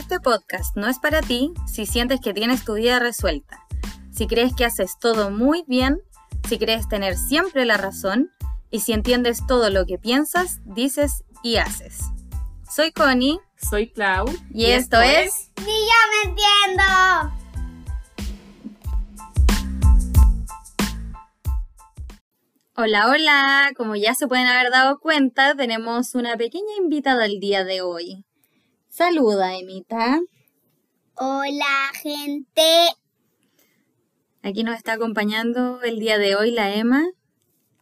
Este podcast no es para ti si sientes que tienes tu vida resuelta, si crees que haces todo muy bien, si crees tener siempre la razón y si entiendes todo lo que piensas, dices y haces. Soy Connie Soy Clau. y, esto, es... ¡Ni yo me entiendo! Hola, hola. Como ya se pueden haber dado cuenta, tenemos una pequeña invitada el día de hoy. Saluda, Emita. Hola, gente. Aquí nos está acompañando el día de hoy la Emma.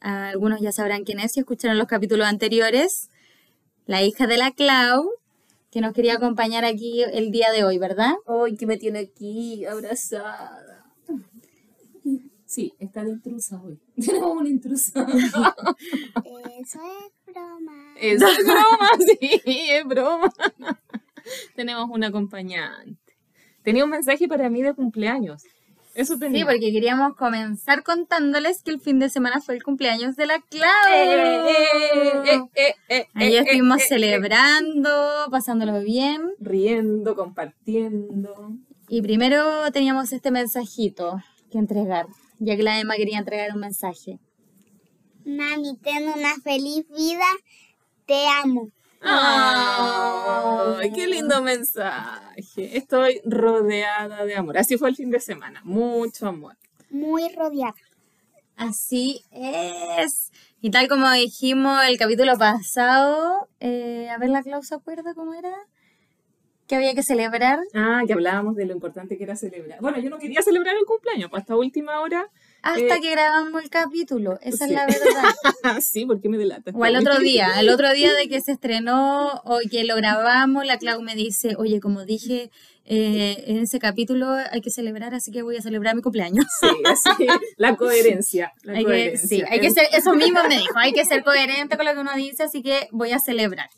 Ah, Algunos ya sabrán quién es si escucharon los capítulos anteriores. La hija de la Clau, que nos quería acompañar aquí el día de hoy, ¿verdad? Hoy que me tiene aquí abrazada. Sí, está de intrusa hoy. Tenemos una intrusa. Eso es broma. Es broma, sí, es broma. Tenemos una acompañante. Tenía un mensaje para mí de cumpleaños. Eso tenía. Sí, porque queríamos comenzar contándoles que el fin de semana fue el cumpleaños de la Clau. Eh, eh, eh, Ahí estuvimos celebrando, pasándolo bien. Riendo, compartiendo. Y primero teníamos este mensajito que entregar, ya que la Emma quería entregar un mensaje. Mami, ten una feliz vida. Te amo. ¡Ay, qué lindo mensaje! Estoy rodeada de amor. Así fue el fin de semana. Mucho amor. Muy rodeada. Así es. Y tal como dijimos el capítulo pasado, eh, a ver la Clau se acuerda cómo era, que había que celebrar Ah, que hablábamos de lo importante que era celebrar. Bueno, yo no quería celebrar el cumpleaños, pues hasta última hora. Hasta Eh, que grabamos el capítulo. Esa sí. es la verdad. sí, ¿por qué me delatas? O el otro día, el otro día de que se estrenó o que lo grabamos, la Clau me dice, oye, como dije eh, en ese capítulo hay que celebrar, así que voy a celebrar mi cumpleaños. Sí, así, la coherencia. La Hay que, coherencia. sí, hay que ser, eso mismo me dijo, hay que ser coherente con lo que uno dice, así que voy a celebrar.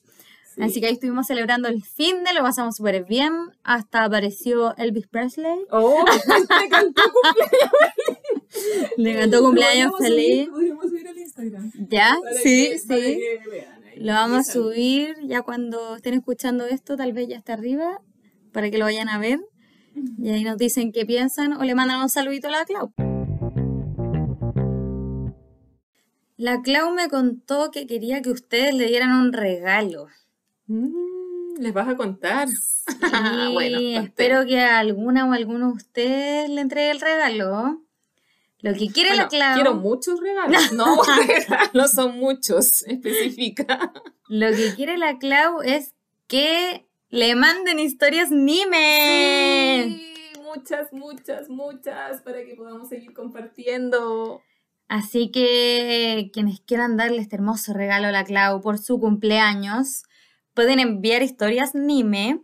Sí. Así que ahí estuvimos celebrando el fin de, lo pasamos súper bien, hasta apareció Elvis Presley, Oh, me cantó cumpleaños. Le cantó cumpleaños feliz. Podríamos subir al Instagram. ¿Ya? Sí, sí. Lo vamos a subir ya cuando estén escuchando esto, tal vez ya está arriba, para que lo vayan a ver. Y ahí nos dicen qué piensan o le mandan un saludito a la Clau. La Clau me contó que quería que ustedes le dieran un regalo. Mm, ¿Les vas a contar? Sí, bueno, espero que a alguna o alguno de ustedes le entregue el regalo. Lo que quiere Bueno, la Clau. Quiero muchos regalos. No, regalos son muchos. Especifica. Lo que quiere la Clau es que le manden historias Nime. Sí, muchas, muchas, muchas para que podamos seguir compartiendo. Así que quienes quieran darle este hermoso regalo a la Clau por su cumpleaños, pueden enviar historias Nime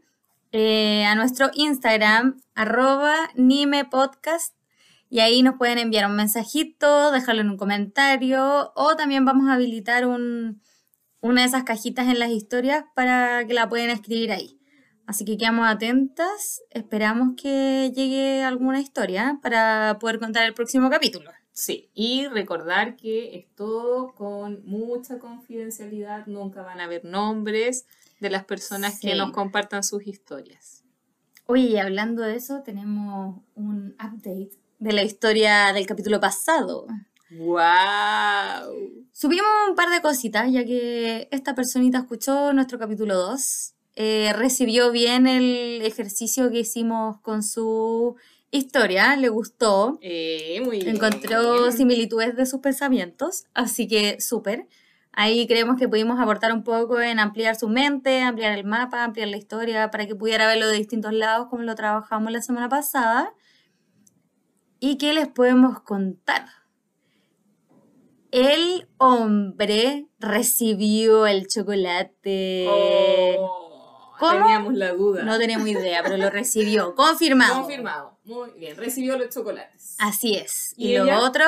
eh, a nuestro Instagram, arroba Nime Podcast. Y ahí nos pueden enviar un mensajito, dejarlo en un comentario o también vamos a habilitar un- una de esas cajitas en las historias para que la puedan escribir ahí. Así que quedamos atentas, esperamos que llegue alguna historia para poder contar el próximo capítulo. Sí, y recordar que es todo con mucha confidencialidad. Nunca van a ver nombres de las personas que nos compartan sus historias. Oye, y hablando de eso, tenemos un update de la historia del capítulo pasado. ¡Wow! Subimos un par de cositas, ya que esta personita escuchó nuestro capítulo 2, eh, recibió bien el ejercicio que hicimos con su historia, le gustó, Eh, muy bien. encontró similitudes de sus pensamientos, así que súper. Ahí creemos que pudimos aportar un poco en ampliar su mente, ampliar el mapa, ampliar la historia, para que pudiera verlo de distintos lados, como lo trabajamos la semana pasada. ¿Y qué les podemos contar? El hombre recibió el chocolate. Oh, ¿Cómo? Teníamos la duda. No tenemos idea, pero lo recibió. Confirmado. Confirmado. Muy bien. Recibió los chocolates. Así es. ¿Y Y, lo otro,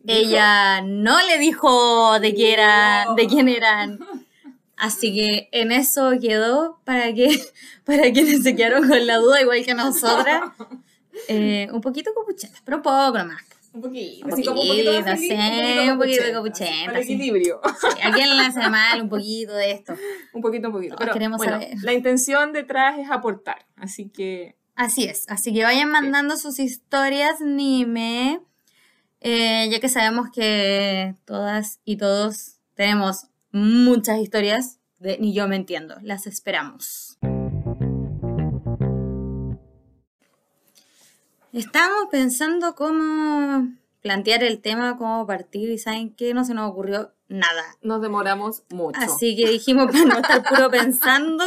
Dijo- ella no le dijo de qué era, No. de quién eran. Así que en eso quedó para que para quienes se quedaron con la duda, igual que nosotras. Eh, un poquito copuchetas, pero poco nomás. Un poquito. Un así como un poquito de poquito, feliz, sí, un poquito de así, capuchenta, Para equilibrio. Sí, ¿A quién le hace mal un poquito de esto? un poquito, un poquito. Todos Pero, queremos bueno, saber. la intención detrás es aportar. Así que Así es, así que vayan mandando sus historias, Nime, eh, ya que sabemos que todas y todos tenemos muchas historias, de, ni yo me entiendo, las esperamos. Estamos pensando cómo plantear el tema, cómo partir, y ¿saben qué? No se nos ocurrió nada. nos demoramos mucho. Así que dijimos, para no estar puro pensando,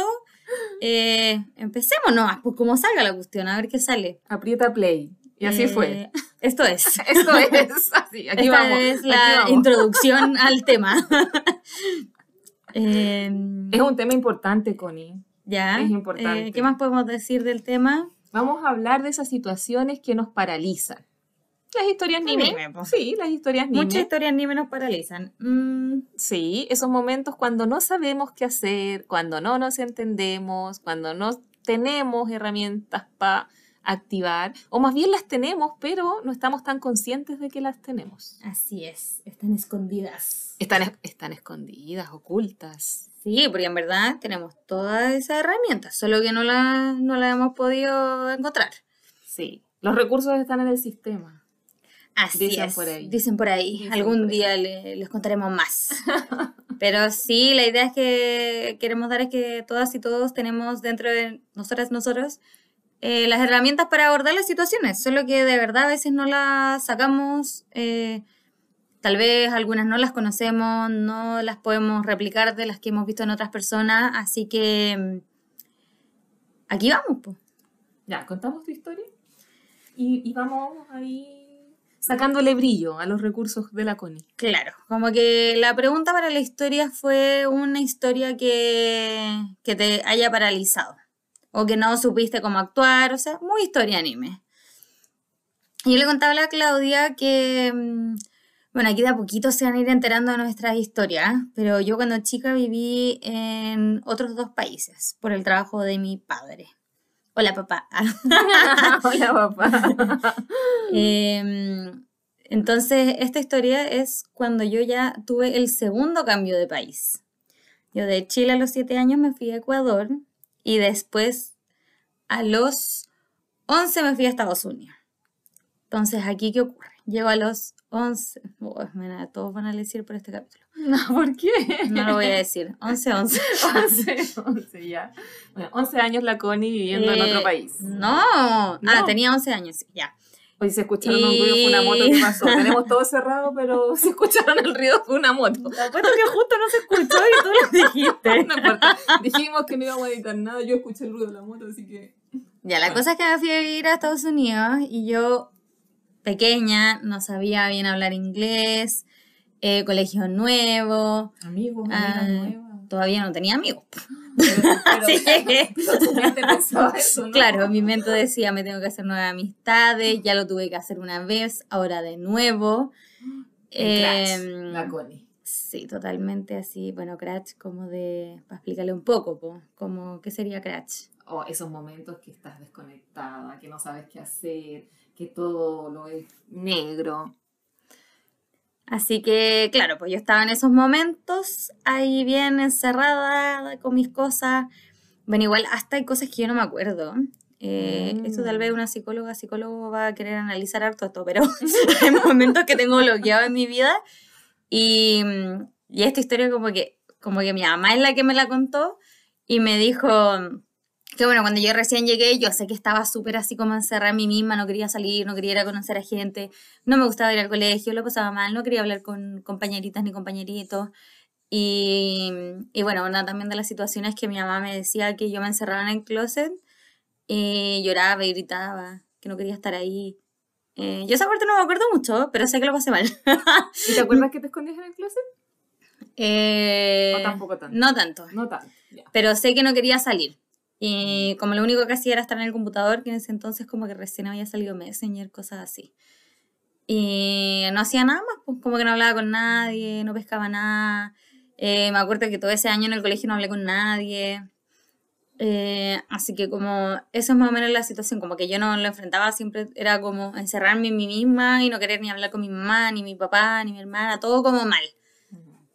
eh, empecemos nomás, pues como salga la cuestión, a ver qué sale. Aprieta play. Y así Eh, fue. Esto es. Esto es así. Aquí Esta vamos. es aquí la vamos. introducción al tema. Eh, Es un tema importante, Connie. ya. es importante. eh, ¿Qué más podemos decir del tema? Vamos a hablar de esas situaciones que nos paralizan. Las historias Nime. Nime, po. Sí, las historias Nime. Muchas historias ni menos paralizan. Mm, Sí, esos momentos cuando no sabemos qué hacer, cuando no nos entendemos, cuando no tenemos herramientas para activar, o más bien las tenemos, pero no estamos tan conscientes de que las tenemos. así es, están escondidas. Están, es- están escondidas, ocultas. Sí, porque en verdad tenemos todas esas herramientas, solo que no las no la hemos podido encontrar. Sí, los recursos están en el sistema. Así Dicen es. por ahí. Dicen por ahí. Dicen Algún por ahí. día le- les contaremos más. Pero sí, la idea es que queremos dar es que todas y todos tenemos dentro de nosotras, nosotros, eh, las herramientas para abordar las situaciones. Solo que de verdad a veces no las sacamos. eh, tal vez algunas no las conocemos, no las podemos replicar de las que hemos visto en otras personas. Así que mm, aquí vamos, pues. Ya, contamos tu historia y, y vamos ahí sacándole brillo a los recursos de la Connie. Claro, como que la pregunta para la historia fue una historia que, que te haya paralizado o que no supiste cómo actuar, o sea, muy historia anime. Y yo le contaba a la Claudia que, mm, bueno, aquí de a poquito se van a ir enterando de nuestras historias, pero yo cuando chica viví en otros dos países por el trabajo de mi padre. Hola papá. Hola, papá. Em, entonces, esta historia es cuando yo ya tuve el segundo cambio de país. Yo de Chile a los 7 años me fui a Ecuador y después a los 11 me fui a Estados Unidos. Entonces, ¿aquí qué ocurre? Llego a los 11, oh, mira, todos van a decir por este capítulo. No, ¿por qué? No lo voy a decir, 11, 11. 11, 11 ya. Bueno, 11 años la Connie viviendo en Eh, otro país. No, ah, No. tenía 11 años, sí, ya. Hoy se escucharon un ruido, fue una moto que pasó. Tenemos todo cerrado, pero se escucharon el ruido, fue una moto. Apuesto que justo no se escuchó y tú lo dijiste. No importa. Dijimos que no íbamos a editar nada, yo escuché el ruido de la moto, así que... Ya, la Bueno. cosa es que me fui a vivir a Estados Unidos y yo, pequeña, no sabía bien hablar inglés, eh, colegio nuevo, Amigos, ah, nuevas. todavía no tenía amigos. Pero, Sí. Claro, mi mente decía, me tengo que hacer nuevas amistades, ya lo tuve que hacer una vez, ahora de nuevo. Crash, Em, la Connie. Sí, totalmente así. Bueno, Cratch, como de, para explicarle un poco, po, como, ¿qué sería Cratch? O esos momentos que estás desconectada, que no sabes qué hacer, que todo lo es negro. Así que, claro, pues yo estaba en esos momentos ahí bien encerrada con mis cosas. Bueno, igual hasta hay cosas que yo no me acuerdo. Eh, Mm. Esto tal vez una psicóloga, psicólogo va a querer analizar harto esto, pero hay momentos que tengo bloqueado en mi vida. Y, y esta historia como que, como que mi mamá es la que me la contó y me dijo que bueno, cuando yo recién llegué, yo sé que estaba súper así como encerrada en mí misma, no quería salir, no quería ir a conocer a gente, no me gustaba ir al colegio, lo pasaba mal, no quería hablar con compañeritas ni compañeritos. Y, y bueno, una también de las situaciones que mi mamá me decía que yo me encerraba en el closet y lloraba y gritaba, que no quería estar ahí. Eh, yo esa parte no me acuerdo mucho, pero sé que lo pasé mal. ¿Y te acuerdas que te escondías en el closet? Eh, ¿O tampoco tanto? No tanto, No tanto. Ya. pero sé que no quería salir. Y como lo único que hacía era estar en el computador, que en ese entonces como que recién había salido Messenger, cosas así. Y no hacía nada más, pues como que no hablaba con nadie, no pescaba nada. Eh, me acuerdo que todo ese año en el colegio no hablé con nadie. Eh, así que como eso es más o menos la situación, como que yo no lo enfrentaba, siempre era como encerrarme en mí misma y no querer ni hablar con mi mamá, ni mi papá, ni mi hermana, todo como mal.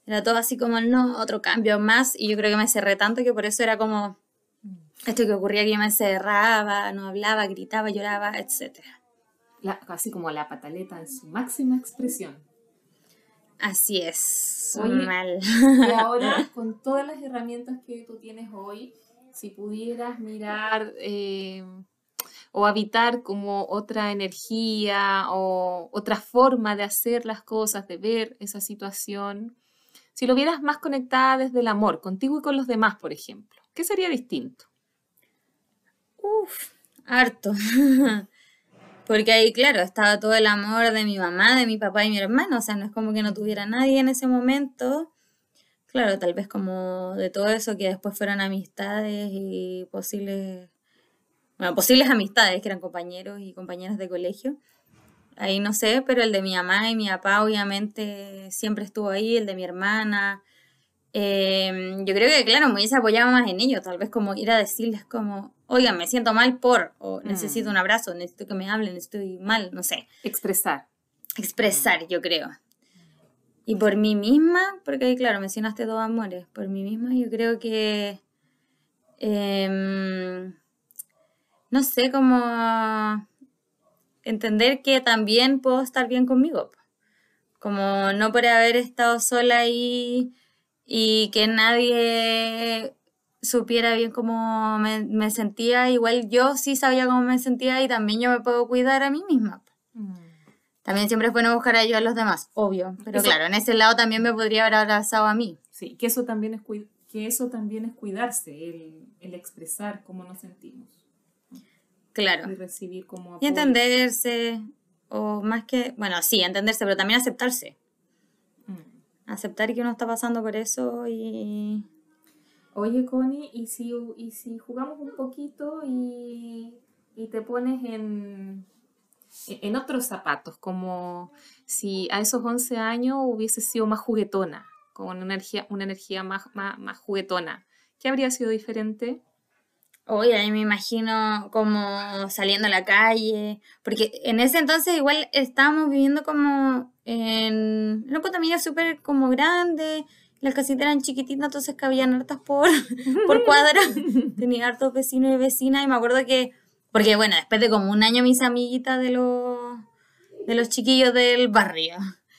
Era todo así como, no, otro cambio más. Y yo creo que me cerré tanto que por eso era como esto que ocurría que yo me cerraba, no hablaba, gritaba, lloraba, etc. La, casi como la pataleta en su máxima expresión. Así es, Oye, mal. Y ahora, con todas las herramientas que tú tienes hoy, si pudieras mirar eh, o habitar como otra energía o otra forma de hacer las cosas, de ver esa situación, si lo vieras más conectada desde el amor, contigo y con los demás, por ejemplo, ¿qué sería distinto? Uf, harto. Porque ahí, claro, estaba todo el amor de mi mamá, de mi papá y mi hermano. O sea, no es como que no tuviera nadie en ese momento. Claro, tal vez como de todo eso que después fueron amistades y posibles, bueno, posibles amistades que eran compañeros y compañeras de colegio. Ahí no sé, pero el de mi mamá y mi papá obviamente siempre estuvo ahí, el de mi hermana. Eh, yo creo que, claro, me hubiese apoyado más en ellos, tal vez como ir a decirles como, oigan, me siento mal por, o necesito Mm. un abrazo, necesito que me hablen, estoy mal, no sé. Expresar. Expresar, yo creo. Y por mí misma, porque ahí, claro, mencionaste dos amores, por mí misma yo creo que, em, no sé, como entender que también puedo estar bien conmigo. Como no por haber estado sola ahí y que nadie supiera bien cómo me, me sentía, igual yo sí sabía cómo me sentía y también yo me puedo cuidar a mí misma. po. También siempre es bueno buscar ayuda a los demás, obvio. Pero Eso- claro, en ese lado también me podría haber abrazado a mí. Sí, que eso también es, que eso también es cuidarse, el, el expresar cómo nos sentimos Claro. y recibir como Y apoyo. entenderse, o más que, bueno, sí, entenderse, pero también aceptarse. Aceptar que uno está pasando por eso y... Oye, Connie, ¿y si, y si jugamos un poquito y, y te pones en, en otros zapatos, como si a esos 11 años hubiese sido más juguetona, con una energía, una energía más, más, más juguetona, ¿qué habría sido diferente? Oye, ahí me imagino como saliendo a la calle, porque en ese entonces igual estábamos viviendo como en una condominio súper como grande, las casitas eran chiquititas, entonces cabían hartas por, por cuadra, tenía hartos vecinos y vecinas, y me acuerdo que, porque bueno, después de como un año mis amiguitas de los, de los chiquillos del barrio.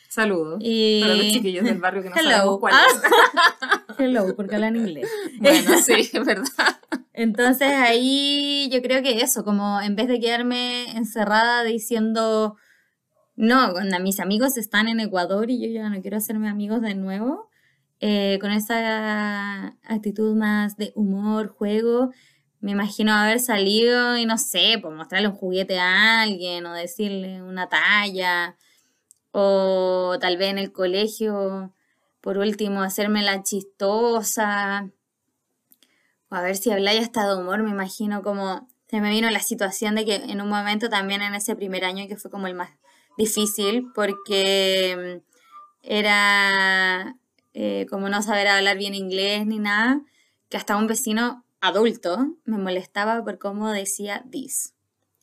Saludos Y... para los chiquillos del barrio que no Hello. sabemos cuál es. Ah, hello, porque hablan inglés. Bueno, sí, es verdad. Entonces ahí yo creo que eso, como en vez de quedarme encerrada diciendo, no, cuando mis amigos están en Ecuador y yo ya no quiero hacerme amigos de nuevo, eh, con esa actitud más de humor, juego, me imagino haber salido y no sé, pues mostrarle un juguete a alguien o decirle una talla, o tal vez en el colegio, por último, hacerme la chistosa. O a ver si habláis hasta de humor, me imagino como se me vino la situación de que en un momento también en ese primer año que fue como el más difícil porque mm, era eh, como no saber hablar bien inglés ni nada, que hasta un vecino adulto me molestaba por cómo decía this.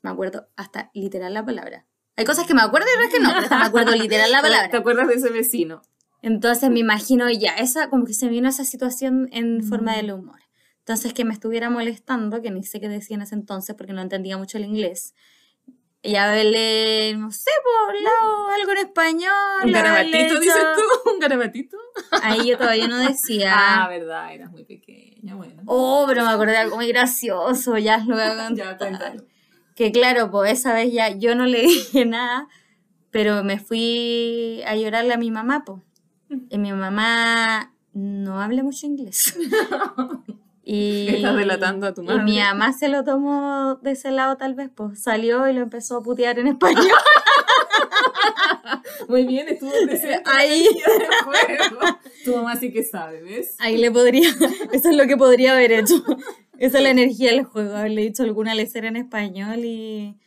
Me acuerdo hasta literal la palabra. Hay cosas que me acuerdo y otras que no, pero me acuerdo literal la ¿Te palabra. acuerdas de ese vecino? Entonces me imagino ya, esa, como que se me vino esa situación en forma Mm. del humor. Entonces que me estuviera molestando, que ni sé qué decía en ese entonces porque no entendía mucho el inglés. Y haberle, no sé, por algo en español. ¿Un garabatito, dices tú? ¿Un garabatito? Ahí yo todavía no Ah, decía. verdad, eras muy pequeña, bueno. Oh, pero me acordé de algo muy gracioso, ya lo voy a ya, cuéntalo. Que claro, pues esa vez ya yo no le dije nada, pero me fui a llorarle a mi mamá, pues. Y mi mamá no habla mucho inglés. Y, Estás delatando a tu Y madre. mi mamá se lo tomó de ese lado tal vez, pues salió y lo empezó a putear en español. Muy bien, estuvo Ahí. juego. Tu mamá sí que sabe, ¿ves? Ahí le podría, eso es lo que podría haber hecho. Esa es la energía del juego, haberle dicho alguna lecera en español y,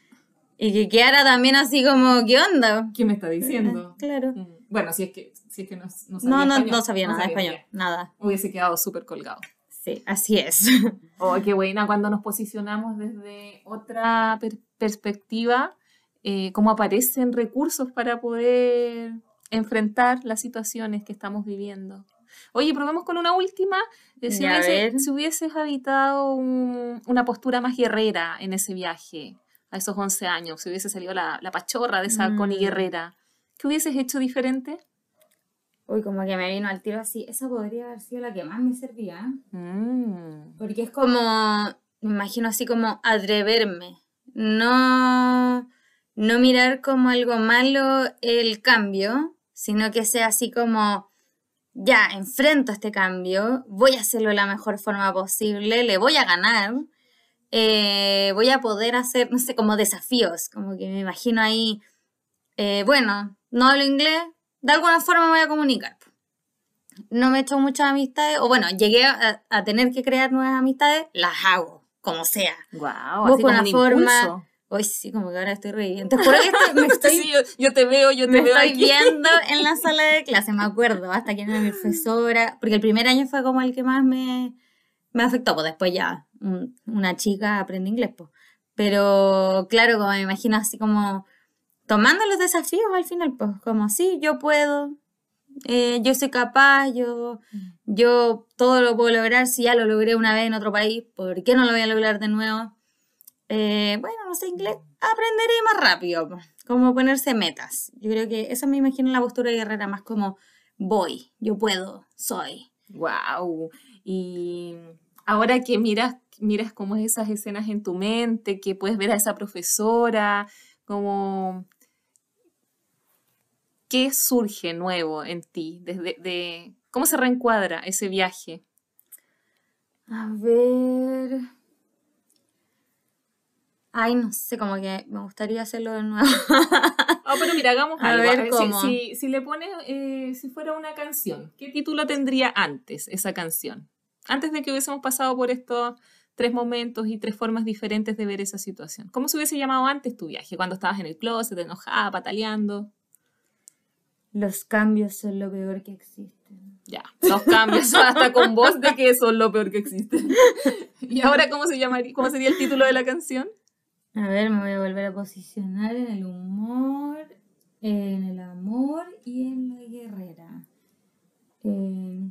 y que quedara también así como, ¿qué onda? ¿Qué me está diciendo? Claro. Mm, Bueno, si es que, si es que no, no sabía No, no, español, no sabía nada de sabía español, nada. bien. Hubiese quedado súper colgado. Sí, así es. Oh, qué buena, cuando nos posicionamos desde otra per- perspectiva, eh, cómo aparecen recursos para poder enfrentar las situaciones que estamos viviendo. Oye, probemos con una última. Eh, si, hubiese- si hubieses habitado un- una postura más guerrera en ese viaje, a esos 11 años, si hubiese salido la, la pachorra de esa Connie Mm. guerrera, ¿qué hubieses hecho diferente? Uy, como que me vino al tiro así. Esa podría haber sido la que más me servía. Mm. Porque es como, me imagino así como atreverme. No, no mirar como algo malo el cambio, sino que sea así como, ya, enfrento este cambio, voy a hacerlo de la mejor forma posible, le voy a ganar, eh, voy a poder hacer, no sé, como desafíos, como que me imagino ahí, eh, bueno, no hablo inglés, de alguna forma me voy a comunicar. No me he hecho muchas amistades, o bueno, llegué a, a tener que crear nuevas amistades, las hago, como sea. Guau, Busco una un forma- impulso. Hoy sí, como que ahora estoy re bien. Te juro que estoy- me estoy, Sí, yo, yo te veo, yo te me veo estoy aquí. viendo en la sala de clase, me acuerdo, hasta que era mi profesora, porque el primer año fue como el que más me, me afectó, pues después ya un- una chica aprende inglés, pues. Pero claro, como me imagino así como tomando los desafíos al final, pues como sí, yo puedo, eh, yo soy capaz, yo, yo todo lo puedo lograr, si ya lo logré una vez en otro país, ¿por qué no lo voy a lograr de nuevo? Eh, bueno, no sé inglés, aprenderé más rápido, po. como ponerse metas. Yo creo que eso me imagino en la postura guerrera, más como voy, yo puedo, soy. Wow. Y ahora que miras, miras como esas escenas en tu mente, que puedes ver a esa profesora, como ¿qué surge nuevo en ti? Desde de, ¿Cómo se reencuadra ese viaje? A ver. Ay, no sé, como que me gustaría hacerlo de nuevo. Ah, pero mira, hagamos A algo. ver, si- ¿cómo? Si, si le pones, eh, si fuera una canción, ¿qué título tendría antes esa canción? Antes de que hubiésemos pasado por estos tres momentos y tres formas diferentes de ver esa situación. ¿Cómo se hubiese llamado antes tu viaje? Cuando estabas en el closet, enojada, pataleando. Los cambios son lo peor que existen. Ya, los cambios hasta con voz de que son lo peor que existe. ¿Y ahora cómo se llamaría, cómo sería el título de la canción? A ver, me voy a volver a posicionar en el humor, en el amor y en la guerrera. Eh,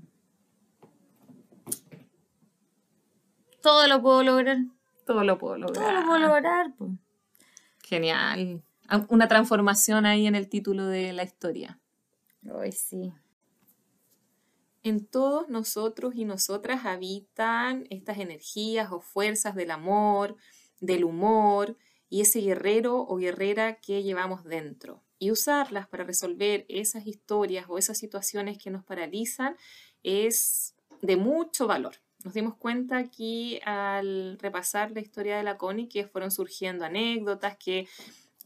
todo lo puedo lograr. Todo lo puedo Todo lograr. lo puedo lograr. pues. Genial. Una transformación ahí en el título de la historia. Sí. En todos nosotros y nosotras habitan estas energías o fuerzas del amor, del humor y ese guerrero o guerrera que llevamos dentro. Y usarlas para resolver esas historias o esas situaciones que nos paralizan es de mucho valor. Nos dimos cuenta aquí al repasar la historia de la Connie que fueron surgiendo anécdotas, que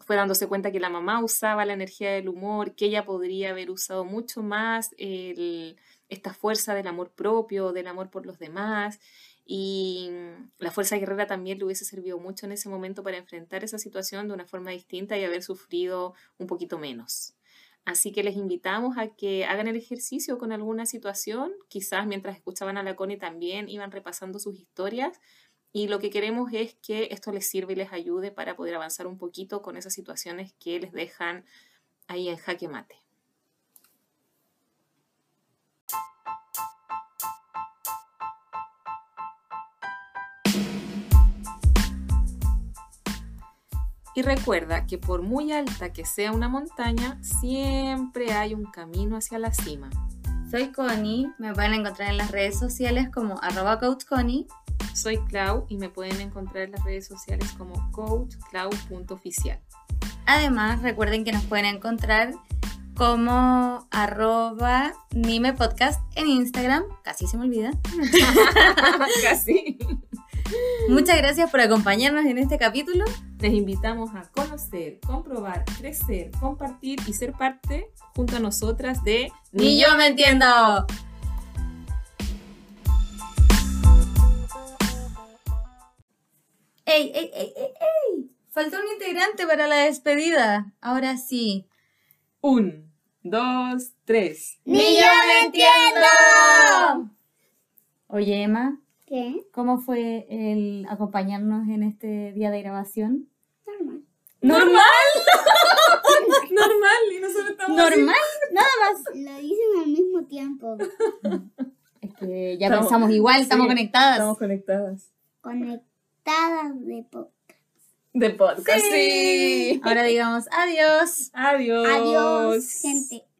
fue dándose cuenta que la mamá usaba la energía del humor, que ella podría haber usado mucho más esta fuerza del amor propio, del amor por los demás. Y la fuerza guerrera también le hubiese servido mucho en ese momento para enfrentar esa situación de una forma distinta y haber sufrido un poquito menos. Así que les invitamos a que hagan el ejercicio con alguna situación. Quizás mientras escuchaban a la Connie también iban repasando sus historias. Y lo que queremos es que esto les sirva y les ayude para poder avanzar un poquito con esas situaciones que les dejan ahí en jaque mate. Y recuerda que por muy alta que sea una montaña, siempre hay un camino hacia la cima. Soy Connie, me pueden encontrar en las redes sociales como arroba coachconnie. Soy Clau y me pueden encontrar en las redes sociales como coachclau.oficial. Además, recuerden que nos pueden encontrar como arroba Nime Podcast en Instagram. Casi se me olvida. Casi. Muchas gracias por acompañarnos en este capítulo. Les invitamos a conocer, comprobar, crecer, compartir y ser parte junto a nosotras de Ni yo me entiendo. ¡Ey, ey, ey, ey, ey! Faltó un integrante para la despedida. Ahora sí. Un, dos, tres. ¡Ni yo me entiendo! Oye, Emma, ¿Qué? ¿Cómo fue el acompañarnos en este día de grabación? Normal. ¡Normal! Normal, y nosotros estamos así. Normal, nada más. Lo dicen al mismo tiempo. Es que ya Estamos- pensamos igual, estamos sí, conectadas. Estamos conectadas. Conectadas de podcast. De podcast, sí. Ahora digamos adiós. Adiós. Adiós, gente.